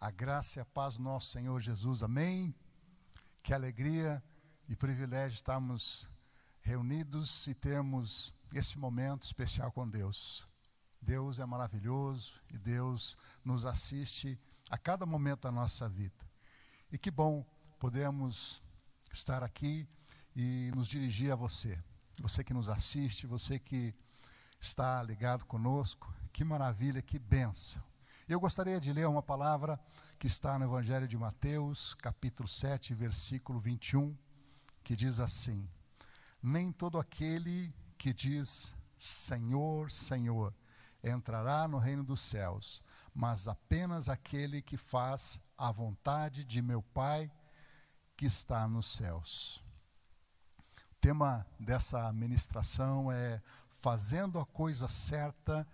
A graça e a paz do nosso Senhor Jesus, amém. Que alegria e privilégio estarmos reunidos e termos esse momento especial com Deus. Deus é maravilhoso e Deus nos assiste a cada momento da nossa vida. E que bom podemos estar aqui e nos dirigir a você. Você que nos assiste, você que está ligado conosco, que maravilha, que benção. Eu gostaria de ler uma palavra que está no Evangelho de Mateus, capítulo 7, versículo 21, que diz assim: Nem todo aquele que diz Senhor, Senhor, entrará no reino dos céus, mas apenas aquele que faz a vontade de meu Pai que está nos céus. O tema dessa ministração é fazendo a coisa certa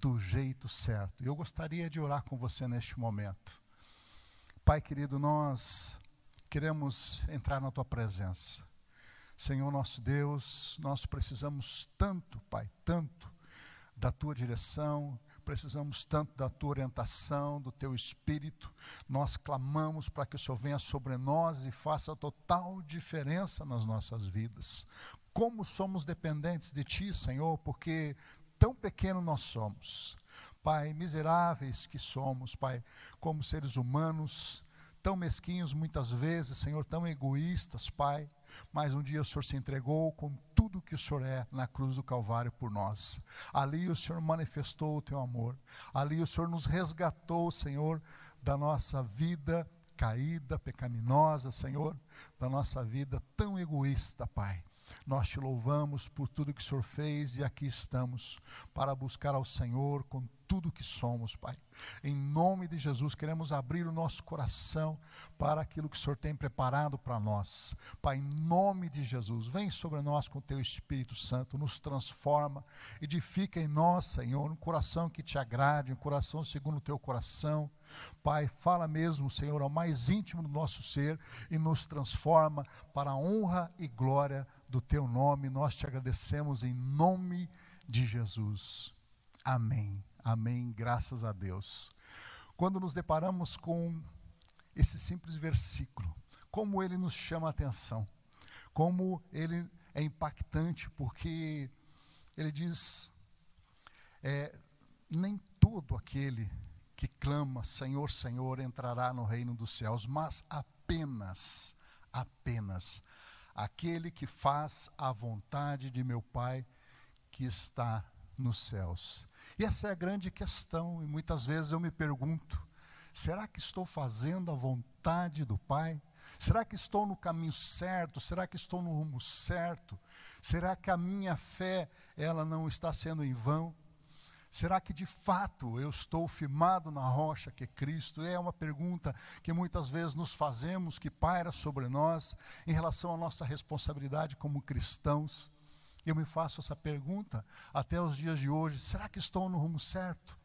do jeito certo. Eu gostaria de orar com você neste momento. Pai querido, nós queremos entrar na tua presença. Senhor nosso Deus, nós precisamos tanto, Pai, tanto da tua direção, precisamos tanto da tua orientação, do teu espírito. Nós clamamos para que o Senhor venha sobre nós e faça total diferença nas nossas vidas. Como somos dependentes de ti, Senhor, porque tão pequeno nós somos. Pai, miseráveis que somos, Pai, como seres humanos, tão mesquinhos muitas vezes, Senhor, tão egoístas, Pai, mas um dia o Senhor se entregou com tudo que o Senhor é na cruz do Calvário por nós. Ali o Senhor manifestou o teu amor, ali o Senhor nos resgatou, Senhor, da nossa vida caída, pecaminosa, Senhor, da nossa vida tão egoísta, Pai. Nós te louvamos por tudo que o Senhor fez e aqui estamos para buscar ao Senhor com tudo que somos, Pai. Em nome de Jesus, queremos abrir o nosso coração para aquilo que o Senhor tem preparado para nós. Pai, em nome de Jesus, vem sobre nós com o teu Espírito Santo, nos transforma, edifica em nós, Senhor, um coração que te agrade, um coração segundo o teu coração. Pai, fala mesmo, Senhor, ao mais íntimo do nosso ser e nos transforma para a honra e glória do teu nome. Nós te agradecemos em nome de Jesus. Amém. Amém, graças a Deus. Quando nos deparamos com esse simples versículo, como ele nos chama a atenção, como ele é impactante, porque ele diz: é, nem todo aquele que clama Senhor, Senhor entrará no reino dos céus, mas apenas, apenas aquele que faz a vontade de meu Pai que está nos céus. E essa é a grande questão, e muitas vezes eu me pergunto: será que estou fazendo a vontade do Pai? Será que estou no caminho certo? Será que estou no rumo certo? Será que a minha fé ela não está sendo em vão? Será que de fato eu estou firmado na rocha que é Cristo? É uma pergunta que muitas vezes nos fazemos, que paira sobre nós, em relação à nossa responsabilidade como cristãos. Eu me faço essa pergunta até os dias de hoje: será que estou no rumo certo?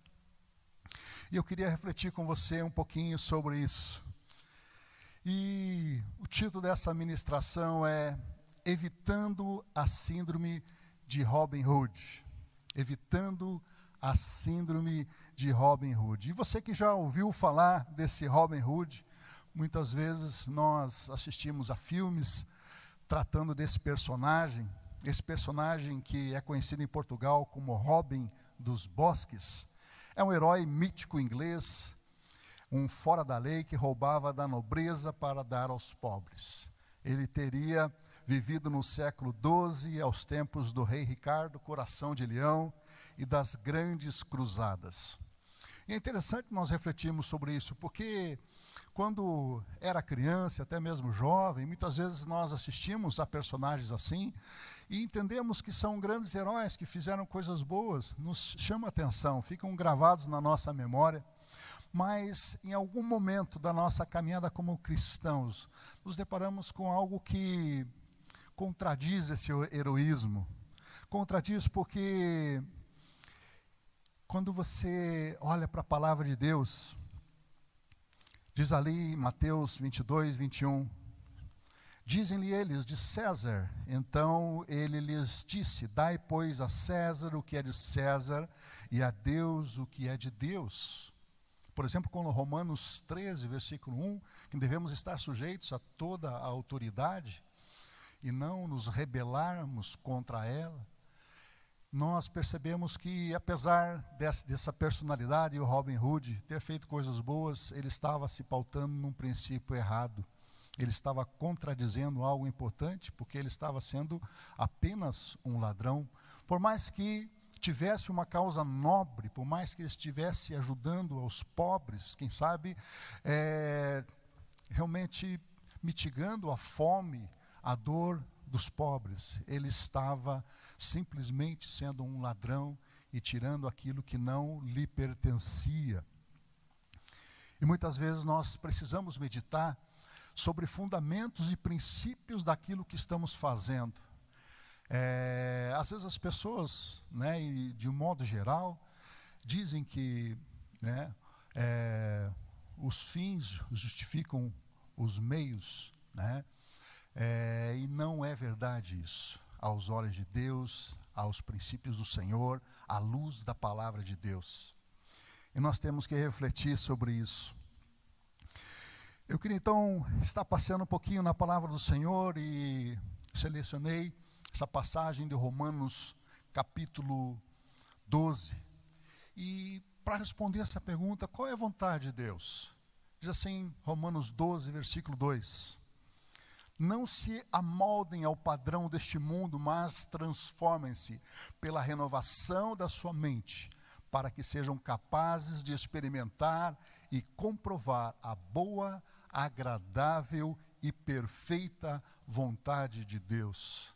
E eu queria refletir com você um pouquinho sobre isso. E o título dessa ministração é Evitando a Síndrome de Robin Hood. Evitando a Síndrome de Robin Hood. E você que já ouviu falar desse Robin Hood, muitas vezes nós assistimos a filmes tratando desse personagem esse personagem que é conhecido em Portugal como Robin dos Bosques, é um herói mítico inglês, um fora da lei que roubava da nobreza para dar aos pobres. Ele teria vivido no século XII, aos tempos do rei Ricardo, coração de leão, e das grandes cruzadas. E é interessante nós refletirmos sobre isso, porque quando era criança, até mesmo jovem, muitas vezes nós assistimos a personagens assim e entendemos que são grandes heróis que fizeram coisas boas, nos chama atenção, ficam gravados na nossa memória. Mas em algum momento da nossa caminhada como cristãos, nos deparamos com algo que contradiz esse heroísmo. Contradiz porque quando você olha para a palavra de Deus, diz ali Mateus 22, 21, Dizem-lhe eles de César. Então ele lhes disse: Dai, pois, a César o que é de César e a Deus o que é de Deus. Por exemplo, com Romanos 13, versículo 1, que devemos estar sujeitos a toda a autoridade e não nos rebelarmos contra ela, nós percebemos que, apesar dessa personalidade, o Robin Hood ter feito coisas boas, ele estava se pautando num princípio errado. Ele estava contradizendo algo importante, porque ele estava sendo apenas um ladrão. Por mais que tivesse uma causa nobre, por mais que ele estivesse ajudando aos pobres, quem sabe, é, realmente mitigando a fome, a dor dos pobres, ele estava simplesmente sendo um ladrão e tirando aquilo que não lhe pertencia. E muitas vezes nós precisamos meditar sobre fundamentos e princípios daquilo que estamos fazendo. É, às vezes as pessoas, né, e de um modo geral, dizem que né, é, os fins justificam os meios, né, é, e não é verdade isso. Aos olhos de Deus, aos princípios do Senhor, à luz da palavra de Deus. E nós temos que refletir sobre isso. Eu queria então estar passeando um pouquinho na palavra do Senhor e selecionei essa passagem de Romanos, capítulo 12. E para responder essa pergunta, qual é a vontade de Deus? Diz assim, Romanos 12, versículo 2: Não se amoldem ao padrão deste mundo, mas transformem-se pela renovação da sua mente, para que sejam capazes de experimentar e comprovar a boa, agradável e perfeita vontade de Deus.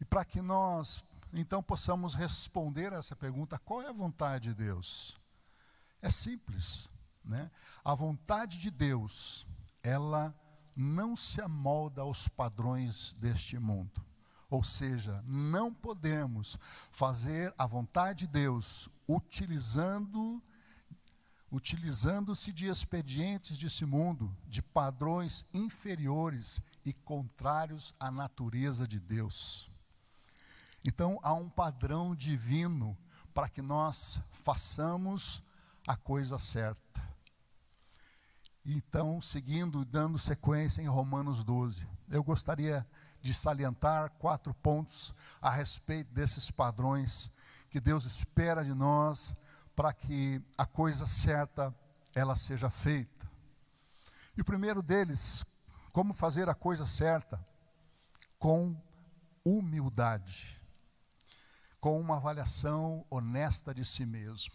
E para que nós, então, possamos responder a essa pergunta: qual é a vontade de Deus? É simples, né? A vontade de Deus, ela não se amolda aos padrões deste mundo. Ou seja, não podemos fazer a vontade de Deus utilizando utilizando-se de expedientes desse mundo, de padrões inferiores e contrários à natureza de Deus. Então há um padrão divino para que nós façamos a coisa certa. Então, seguindo, dando sequência em Romanos 12, eu gostaria de salientar quatro pontos a respeito desses padrões que Deus espera de nós para que a coisa certa ela seja feita. E o primeiro deles, como fazer a coisa certa com humildade com uma avaliação honesta de si mesmo.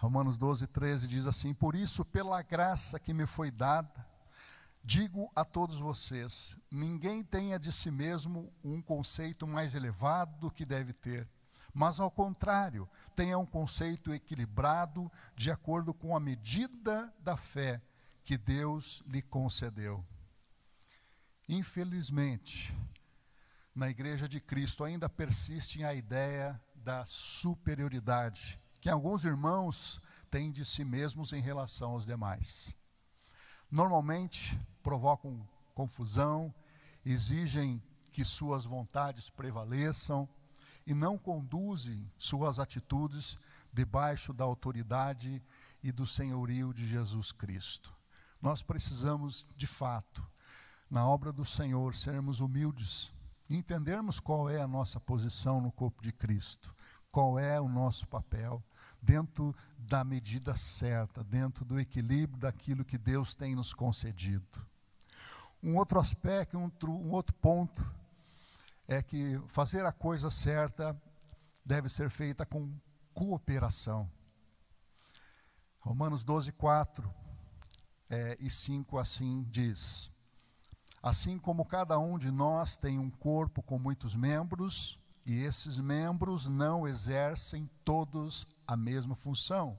Romanos 12, 13 diz assim: Por isso, pela graça que me foi dada, digo a todos vocês: ninguém tenha de si mesmo um conceito mais elevado do que deve ter, mas ao contrário, tenha um conceito equilibrado de acordo com a medida da fé que Deus lhe concedeu. Infelizmente, na igreja de Cristo ainda persiste a ideia da superioridade, que alguns irmãos têm de si mesmos em relação aos demais. Normalmente provocam confusão, exigem que suas vontades prevaleçam e não conduzem suas atitudes debaixo da autoridade e do senhorio de Jesus Cristo. Nós precisamos, de fato, na obra do Senhor, sermos humildes entendermos qual é a nossa posição no corpo de Cristo, qual é o nosso papel, dentro da medida certa, dentro do equilíbrio daquilo que Deus tem nos concedido. Um outro aspecto, um outro, um outro ponto, é que fazer a coisa certa deve ser feita com cooperação. Romanos 12, 4 é, e 5 assim diz: Assim como cada um de nós tem um corpo com muitos membros, e esses membros não exercem todos a mesma função.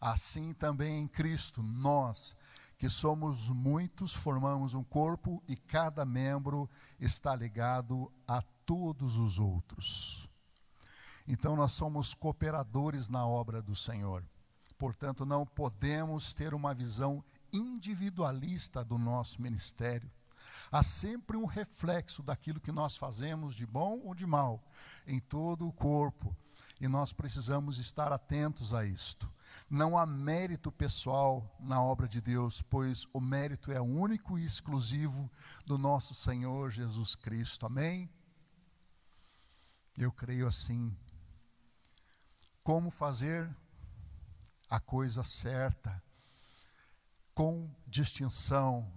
Assim também em Cristo, nós, que somos muitos, formamos um corpo e cada membro está ligado a todos os outros. Então nós somos cooperadores na obra do Senhor. Portanto, não podemos ter uma visão individualista do nosso ministério Há sempre um reflexo daquilo que nós fazemos de bom ou de mal em todo o corpo. E nós precisamos estar atentos a isto. Não há mérito pessoal na obra de Deus, pois o mérito é único e exclusivo do nosso Senhor Jesus Cristo. Amém? Eu creio assim. Como fazer a coisa certa, com distinção.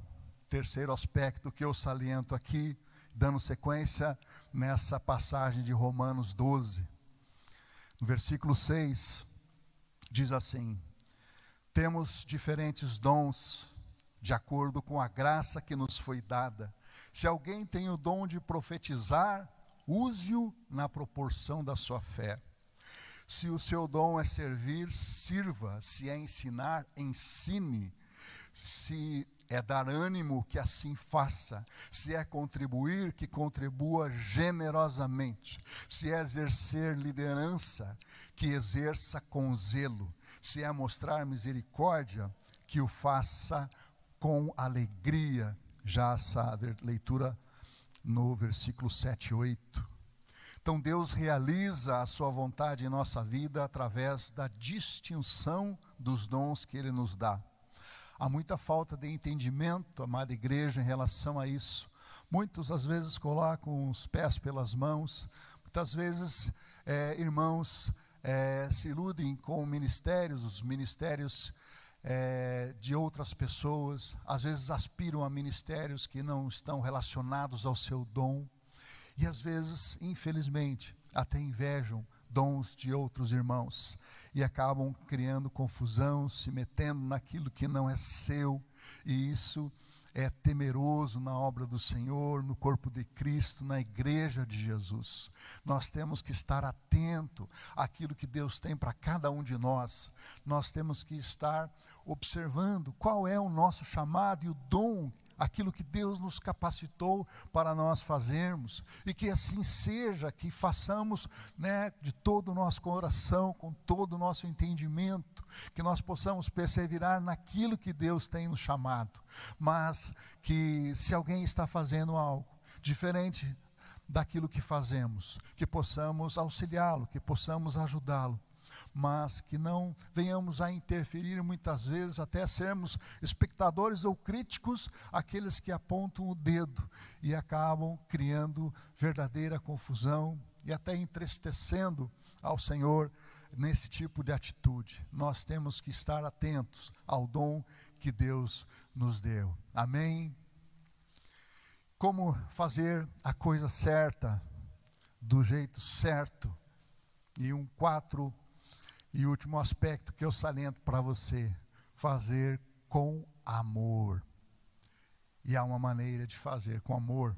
Terceiro aspecto que eu saliento aqui, dando sequência nessa passagem de Romanos 12. No versículo 6, diz assim: Temos diferentes dons de acordo com a graça que nos foi dada. Se alguém tem o dom de profetizar, use-o na proporção da sua fé. Se o seu dom é servir, sirva. Se é ensinar, ensine. Se é dar ânimo, que assim faça. Se é contribuir, que contribua generosamente. Se é exercer liderança, que exerça com zelo. Se é mostrar misericórdia, que o faça com alegria. Já essa leitura no versículo 7 e 8. Então Deus realiza a sua vontade em nossa vida através da distinção dos dons que ele nos dá. Há muita falta de entendimento, amada igreja, em relação a isso. Muitos às vezes colocam os pés pelas mãos, muitas vezes é, irmãos é, se iludem com ministérios, os ministérios é, de outras pessoas, às vezes aspiram a ministérios que não estão relacionados ao seu dom. E às vezes, infelizmente, até invejam dons de outros irmãos e acabam criando confusão, se metendo naquilo que não é seu, e isso é temeroso na obra do Senhor, no corpo de Cristo, na igreja de Jesus. Nós temos que estar atento àquilo que Deus tem para cada um de nós. Nós temos que estar observando qual é o nosso chamado e o dom aquilo que Deus nos capacitou para nós fazermos, e que assim seja, que façamos né, de todo o nosso coração, com todo o nosso entendimento, que nós possamos perseverar naquilo que Deus tem nos chamado, mas que se alguém está fazendo algo diferente daquilo que fazemos, que possamos auxiliá-lo, que possamos ajudá-lo mas que não venhamos a interferir muitas vezes, até sermos espectadores ou críticos, aqueles que apontam o dedo e acabam criando verdadeira confusão e até entristecendo ao Senhor nesse tipo de atitude. Nós temos que estar atentos ao dom que Deus nos deu. Amém? Como fazer a coisa certa, do jeito certo. E um quatro e último aspecto que eu saliento para você: fazer com amor. E há uma maneira de fazer com amor.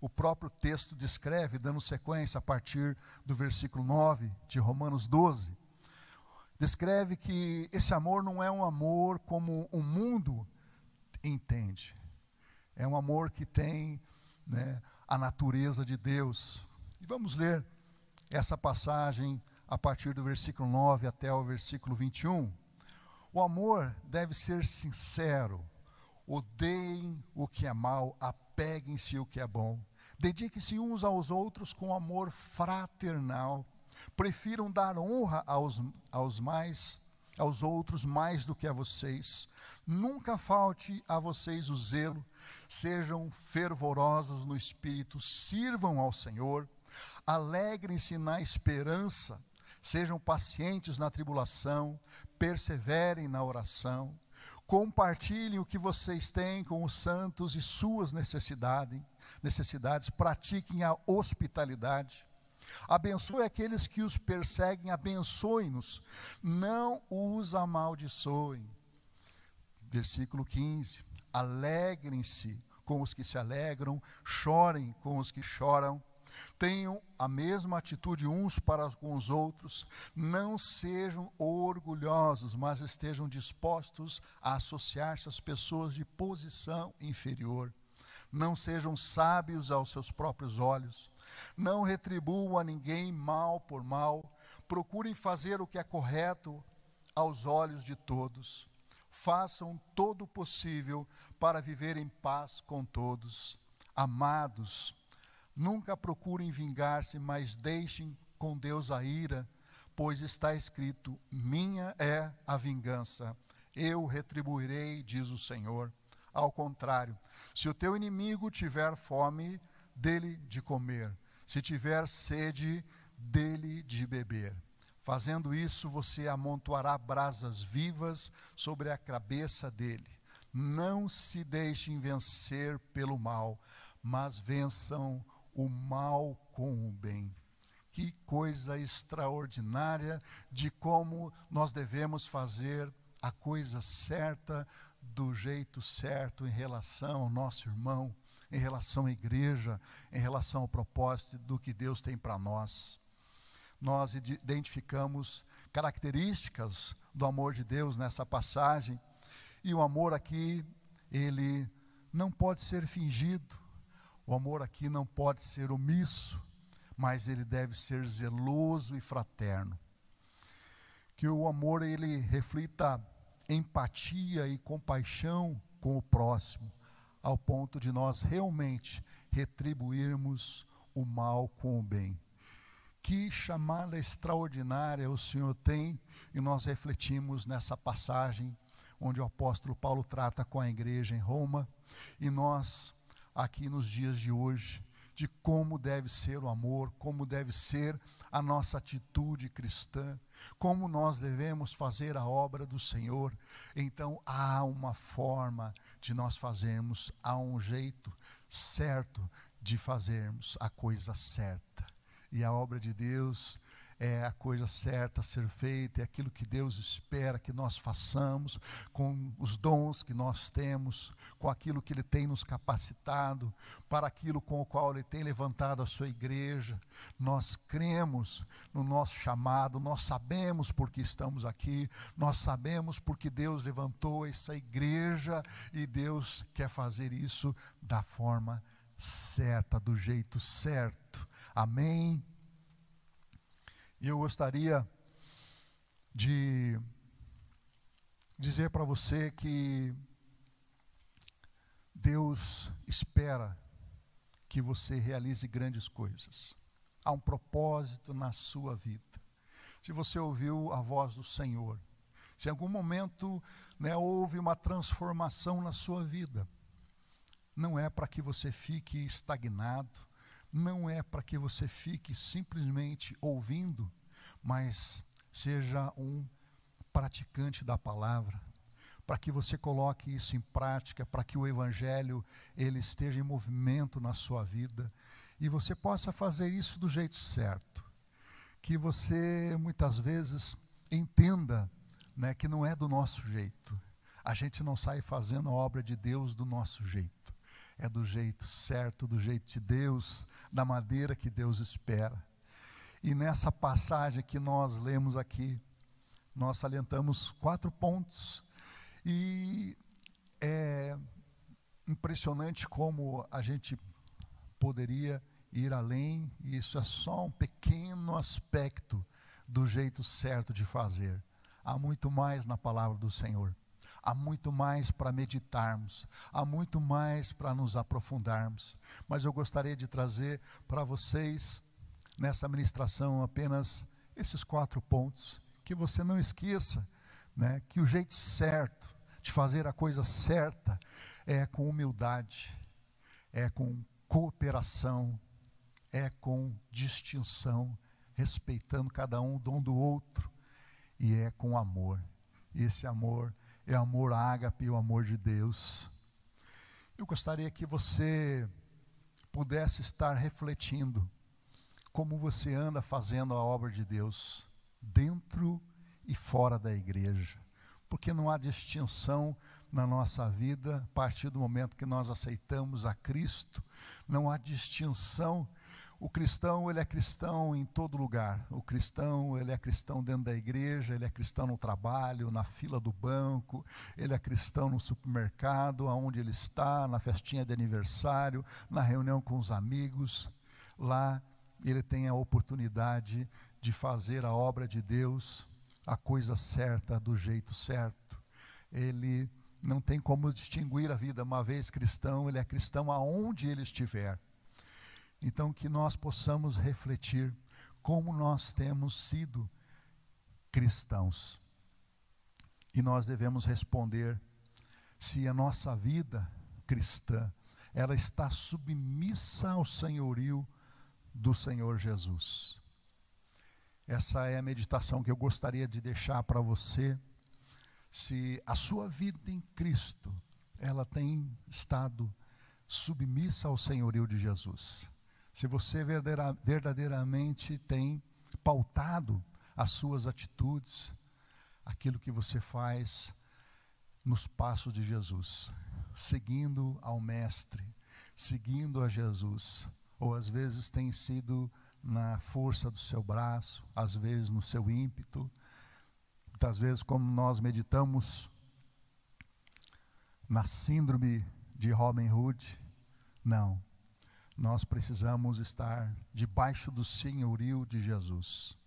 O próprio texto descreve, dando sequência a partir do versículo 9 de Romanos 12, descreve que esse amor não é um amor como o mundo entende. É um amor que tem né, a natureza de Deus. E vamos ler essa passagem a partir do versículo 9 até o versículo 21. O amor deve ser sincero. Odeiem o que é mal, apeguem-se o que é bom. Dediquem-se uns aos outros com amor fraternal. Prefiram dar honra aos, aos mais aos outros mais do que a vocês. Nunca falte a vocês o zelo. Sejam fervorosos no espírito, sirvam ao Senhor. Alegrem-se na esperança Sejam pacientes na tribulação, perseverem na oração, compartilhem o que vocês têm com os santos e suas necessidades, necessidades, pratiquem a hospitalidade. Abençoe aqueles que os perseguem, abençoe-nos, não os amaldiçoem. Versículo 15: Alegrem-se com os que se alegram, chorem com os que choram Tenham a mesma atitude uns para com os outros, não sejam orgulhosos, mas estejam dispostos a associar-se às pessoas de posição inferior. Não sejam sábios aos seus próprios olhos, não retribuam a ninguém mal por mal, procurem fazer o que é correto aos olhos de todos. Façam todo o possível para viver em paz com todos. Amados, Nunca procurem vingar-se, mas deixem com Deus a ira, pois está escrito: Minha é a vingança, eu retribuirei, diz o Senhor. Ao contrário, se o teu inimigo tiver fome, dele de comer, se tiver sede, dele de beber. Fazendo isso, você amontoará brasas vivas sobre a cabeça dele. Não se deixem vencer pelo mal, mas vençam o mal com o bem. Que coisa extraordinária de como nós devemos fazer a coisa certa, do jeito certo em relação ao nosso irmão, em relação à igreja, em relação ao propósito do que Deus tem para nós. Nós identificamos características do amor de Deus nessa passagem, e o amor aqui, ele não pode ser fingido, o amor aqui não pode ser omisso, mas ele deve ser zeloso e fraterno. Que o amor ele reflita empatia e compaixão com o próximo, ao ponto de nós realmente retribuirmos o mal com o bem. Que chamada extraordinária o Senhor tem e nós refletimos nessa passagem onde o apóstolo Paulo trata com a igreja em Roma e nós aqui nos dias de hoje de como deve ser o amor, como deve ser a nossa atitude cristã, como nós devemos fazer a obra do Senhor. Então há uma forma de nós fazermos, há um jeito certo de fazermos a coisa certa. E a obra de Deus é a coisa certa a ser feita, é aquilo que Deus espera que nós façamos, com os dons que nós temos, com aquilo que Ele tem nos capacitado, para aquilo com o qual Ele tem levantado a sua igreja. Nós cremos no nosso chamado, nós sabemos porque estamos aqui, nós sabemos porque Deus levantou essa igreja e Deus quer fazer isso da forma certa, do jeito certo. Amém. E eu gostaria de dizer para você que Deus espera que você realize grandes coisas. Há um propósito na sua vida. Se você ouviu a voz do Senhor, se em algum momento né, houve uma transformação na sua vida, não é para que você fique estagnado, não é para que você fique simplesmente ouvindo, mas seja um praticante da palavra, para que você coloque isso em prática, para que o evangelho ele esteja em movimento na sua vida e você possa fazer isso do jeito certo. Que você muitas vezes entenda, né, que não é do nosso jeito. A gente não sai fazendo a obra de Deus do nosso jeito é do jeito certo, do jeito de Deus, da maneira que Deus espera. E nessa passagem que nós lemos aqui, nós salientamos quatro pontos, e é impressionante como a gente poderia ir além, e isso é só um pequeno aspecto do jeito certo de fazer. Há muito mais na palavra do Senhor há muito mais para meditarmos, há muito mais para nos aprofundarmos. Mas eu gostaria de trazer para vocês, nessa ministração, apenas esses quatro pontos, que você não esqueça, né, que o jeito certo de fazer a coisa certa é com humildade, é com cooperação, é com distinção, respeitando cada um o dom do outro, e é com amor. Esse amor é amor ágape, o amor de Deus. Eu gostaria que você pudesse estar refletindo como você anda fazendo a obra de Deus dentro e fora da igreja. Porque não há distinção na nossa vida a partir do momento que nós aceitamos a Cristo, não há distinção o cristão, ele é cristão em todo lugar. O cristão, ele é cristão dentro da igreja, ele é cristão no trabalho, na fila do banco, ele é cristão no supermercado, aonde ele está, na festinha de aniversário, na reunião com os amigos. Lá ele tem a oportunidade de fazer a obra de Deus, a coisa certa, do jeito certo. Ele não tem como distinguir a vida, uma vez cristão, ele é cristão aonde ele estiver. Então, que nós possamos refletir como nós temos sido cristãos. E nós devemos responder se a nossa vida cristã ela está submissa ao senhorio do Senhor Jesus. Essa é a meditação que eu gostaria de deixar para você. Se a sua vida em Cristo, ela tem estado submissa ao senhorio de Jesus. Se você verdadeiramente tem pautado as suas atitudes, aquilo que você faz nos passos de Jesus, seguindo ao Mestre, seguindo a Jesus, ou às vezes tem sido na força do seu braço, às vezes no seu ímpeto, muitas vezes, como nós meditamos na síndrome de Robin Hood, não, nós precisamos estar debaixo do senhorio de Jesus.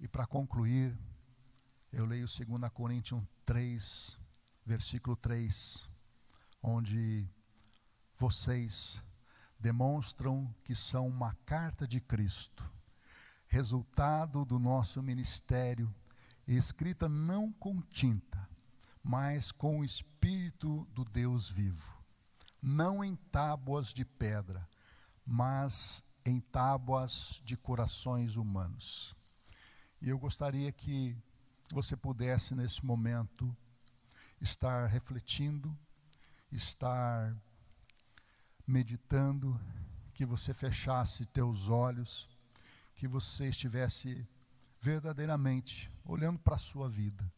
E para concluir, eu leio 2 Coríntios 3, versículo 3, onde vocês demonstram que são uma carta de Cristo, resultado do nosso ministério, escrita não com tinta, mas com o Espírito do Deus vivo, não em tábuas de pedra, mas em tábuas de corações humanos. E eu gostaria que você pudesse, nesse momento, estar refletindo, estar meditando, que você fechasse teus olhos, que você estivesse verdadeiramente olhando para a sua vida,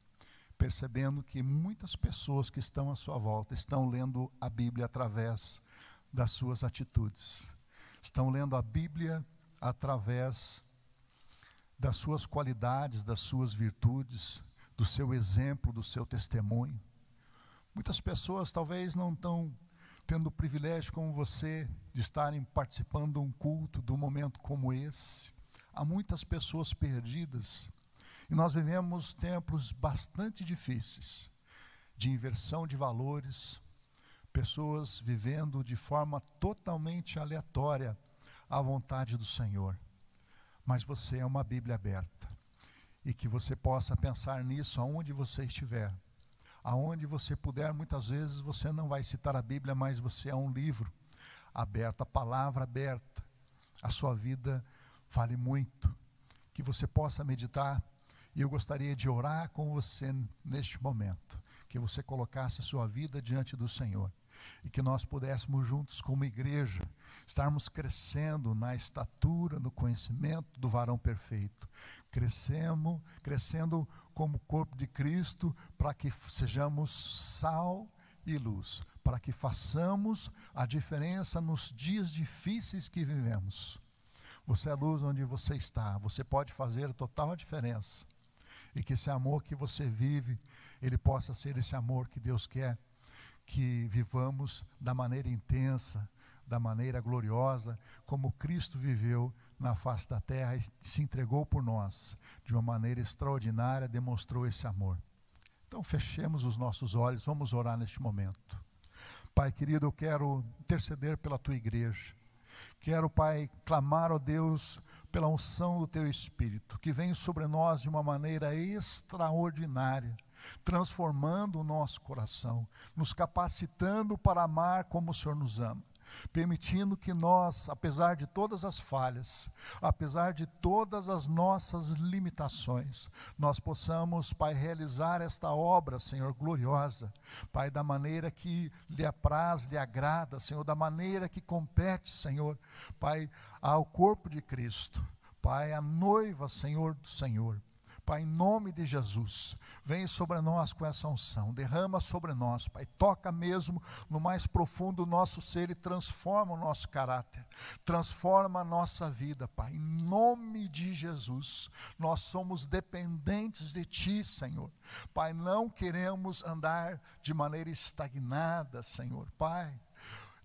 percebendo que muitas pessoas que estão à sua volta estão lendo a Bíblia através das suas atitudes, estão lendo a Bíblia através das suas qualidades, das suas virtudes, do seu exemplo, do seu testemunho. Muitas pessoas talvez não estão tendo o privilégio como você de estarem participando de um culto, de um momento como esse. Há muitas pessoas perdidas e nós vivemos tempos bastante difíceis de inversão de valores, pessoas vivendo de forma totalmente aleatória à vontade do Senhor mas você é uma Bíblia aberta. E que você possa pensar nisso aonde você estiver. Aonde você puder, muitas vezes você não vai citar a Bíblia, mas você é um livro aberto, a palavra aberta. A sua vida vale muito. Que você possa meditar. E eu gostaria de orar com você neste momento. Que você colocasse a sua vida diante do Senhor e que nós pudéssemos juntos, como igreja, estarmos crescendo na estatura, no conhecimento do varão perfeito, crescemos, crescendo como corpo de Cristo, para que sejamos sal e luz, para que façamos a diferença nos dias difíceis que vivemos. Você é luz onde você está, você pode fazer total diferença. E que esse amor que você vive, ele possa ser esse amor que Deus quer que vivamos da maneira intensa, da maneira gloriosa, como Cristo viveu na face da terra e se entregou por nós, de uma maneira extraordinária, demonstrou esse amor. Então, fechemos os nossos olhos, vamos orar neste momento. Pai querido, eu quero interceder pela tua igreja. Quero, Pai, clamar, ó Deus, pela unção do teu Espírito, que vem sobre nós de uma maneira extraordinária transformando o nosso coração, nos capacitando para amar como o Senhor nos ama permitindo que nós, apesar de todas as falhas, apesar de todas as nossas limitações, nós possamos, Pai, realizar esta obra, Senhor, gloriosa, Pai, da maneira que lhe apraz, lhe agrada, Senhor, da maneira que compete, Senhor, Pai, ao corpo de Cristo. Pai, a noiva, Senhor do Senhor. Pai, em nome de Jesus, vem sobre nós com essa unção, derrama sobre nós, Pai, toca mesmo no mais profundo do nosso ser e transforma o nosso caráter, transforma a nossa vida, Pai, em nome de Jesus. Nós somos dependentes de Ti, Senhor. Pai, não queremos andar de maneira estagnada, Senhor. Pai,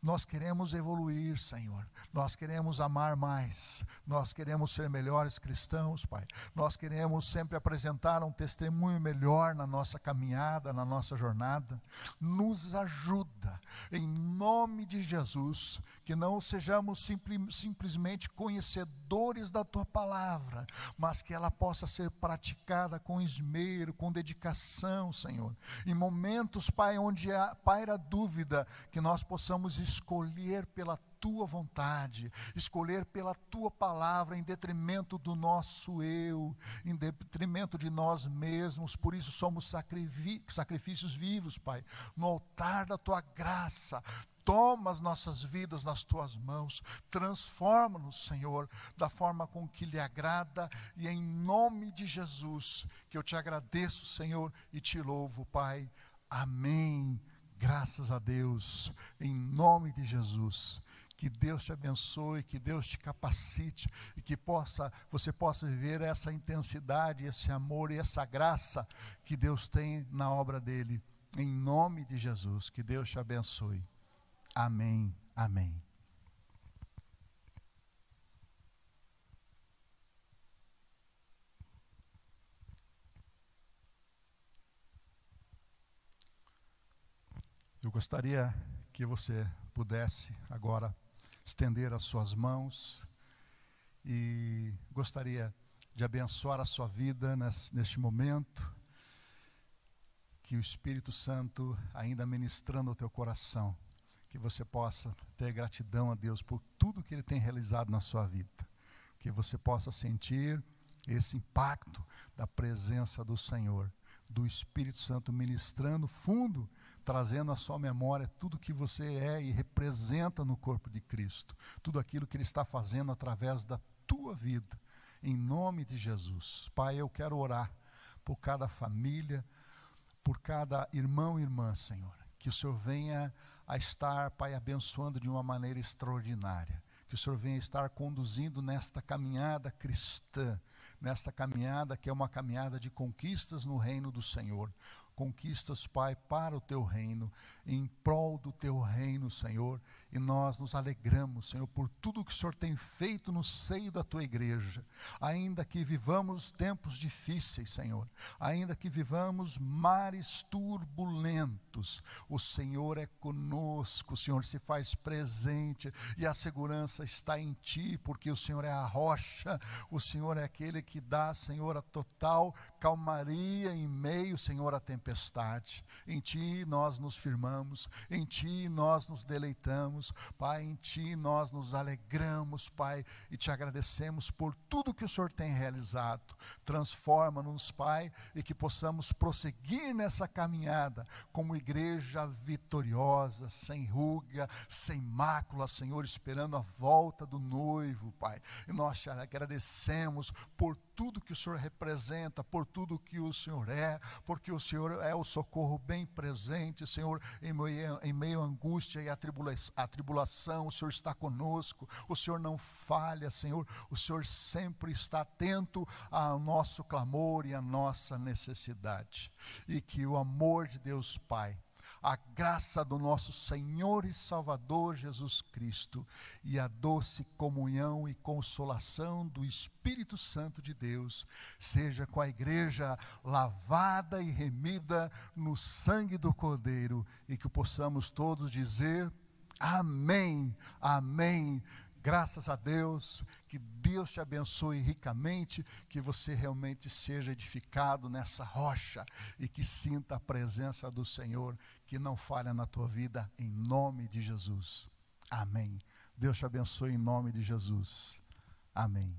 nós queremos evoluir, Senhor. Nós queremos amar mais. Nós queremos ser melhores cristãos, Pai. Nós queremos sempre apresentar um testemunho melhor na nossa caminhada, na nossa jornada. Nos ajuda. Em nome de Jesus, que não sejamos simples, simplesmente conhecedores da tua palavra, mas que ela possa ser praticada com esmero, com dedicação, Senhor. Em momentos, Pai, onde paira dúvida, que nós possamos escolher pela tua vontade, escolher pela tua palavra em detrimento do nosso eu, em detrimento de nós mesmos. Por isso somos sacrifícios vivos, Pai, no altar da tua graça. Toma as nossas vidas nas tuas mãos, transforma-nos, Senhor, da forma com que lhe agrada, e em nome de Jesus, que eu te agradeço, Senhor, e te louvo, Pai. Amém. Graças a Deus, em nome de Jesus. Que Deus te abençoe, que Deus te capacite e que possa, você possa viver essa intensidade, esse amor e essa graça que Deus tem na obra dele. Em nome de Jesus, que Deus te abençoe. Amém. Amém. Eu gostaria que você pudesse agora estender as suas mãos e gostaria de abençoar a sua vida neste momento. Que o Espírito Santo, ainda ministrando o teu coração, que você possa ter gratidão a Deus por tudo que Ele tem realizado na sua vida. Que você possa sentir esse impacto da presença do Senhor, do Espírito Santo ministrando fundo trazendo à sua memória tudo que você é e representa no corpo de Cristo, tudo aquilo que Ele está fazendo através da tua vida, em nome de Jesus. Pai, eu quero orar por cada família, por cada irmão e irmã, Senhor, que o Senhor venha a estar, Pai, abençoando de uma maneira extraordinária. Que o Senhor venha estar conduzindo nesta caminhada cristã, nesta caminhada que é uma caminhada de conquistas no reino do Senhor conquistas, Pai, para o teu reino, em prol do teu reino, Senhor. E nós nos alegramos, Senhor, por tudo que o Senhor tem feito no seio da tua igreja. Ainda que vivamos tempos difíceis, Senhor, ainda que vivamos mares turbulentos, o Senhor é conosco, o Senhor se faz presente e a segurança está em ti, porque o Senhor é a rocha, o Senhor é aquele que dá, Senhor, a total calmaria em meio, Senhor, à tempestade tempestade. Em Ti nós nos firmamos, em Ti nós nos deleitamos, Pai, em Ti nós nos alegramos, Pai, e te agradecemos por tudo que o Senhor tem realizado. Transforma-nos, Pai, e que possamos prosseguir nessa caminhada como igreja vitoriosa, sem ruga, sem mácula, Senhor, esperando a volta do noivo, Pai. E nós te agradecemos por tudo que o Senhor representa, por tudo que o Senhor é, porque o Senhor é o socorro bem presente, Senhor, em meio, em meio à angústia e à tribulação, à tribulação, o Senhor está conosco, o Senhor não falha, Senhor, o Senhor sempre está atento ao nosso clamor e à nossa necessidade, e que o amor de Deus Pai, a graça do nosso Senhor e Salvador Jesus Cristo e a doce comunhão e consolação do Espírito Santo de Deus seja com a igreja lavada e remida no sangue do Cordeiro e que possamos todos dizer amém, amém. Graças a Deus, que Deus te abençoe ricamente, que você realmente seja edificado nessa rocha e que sinta a presença do Senhor, que não falha na tua vida, em nome de Jesus. Amém. Deus te abençoe em nome de Jesus. Amém.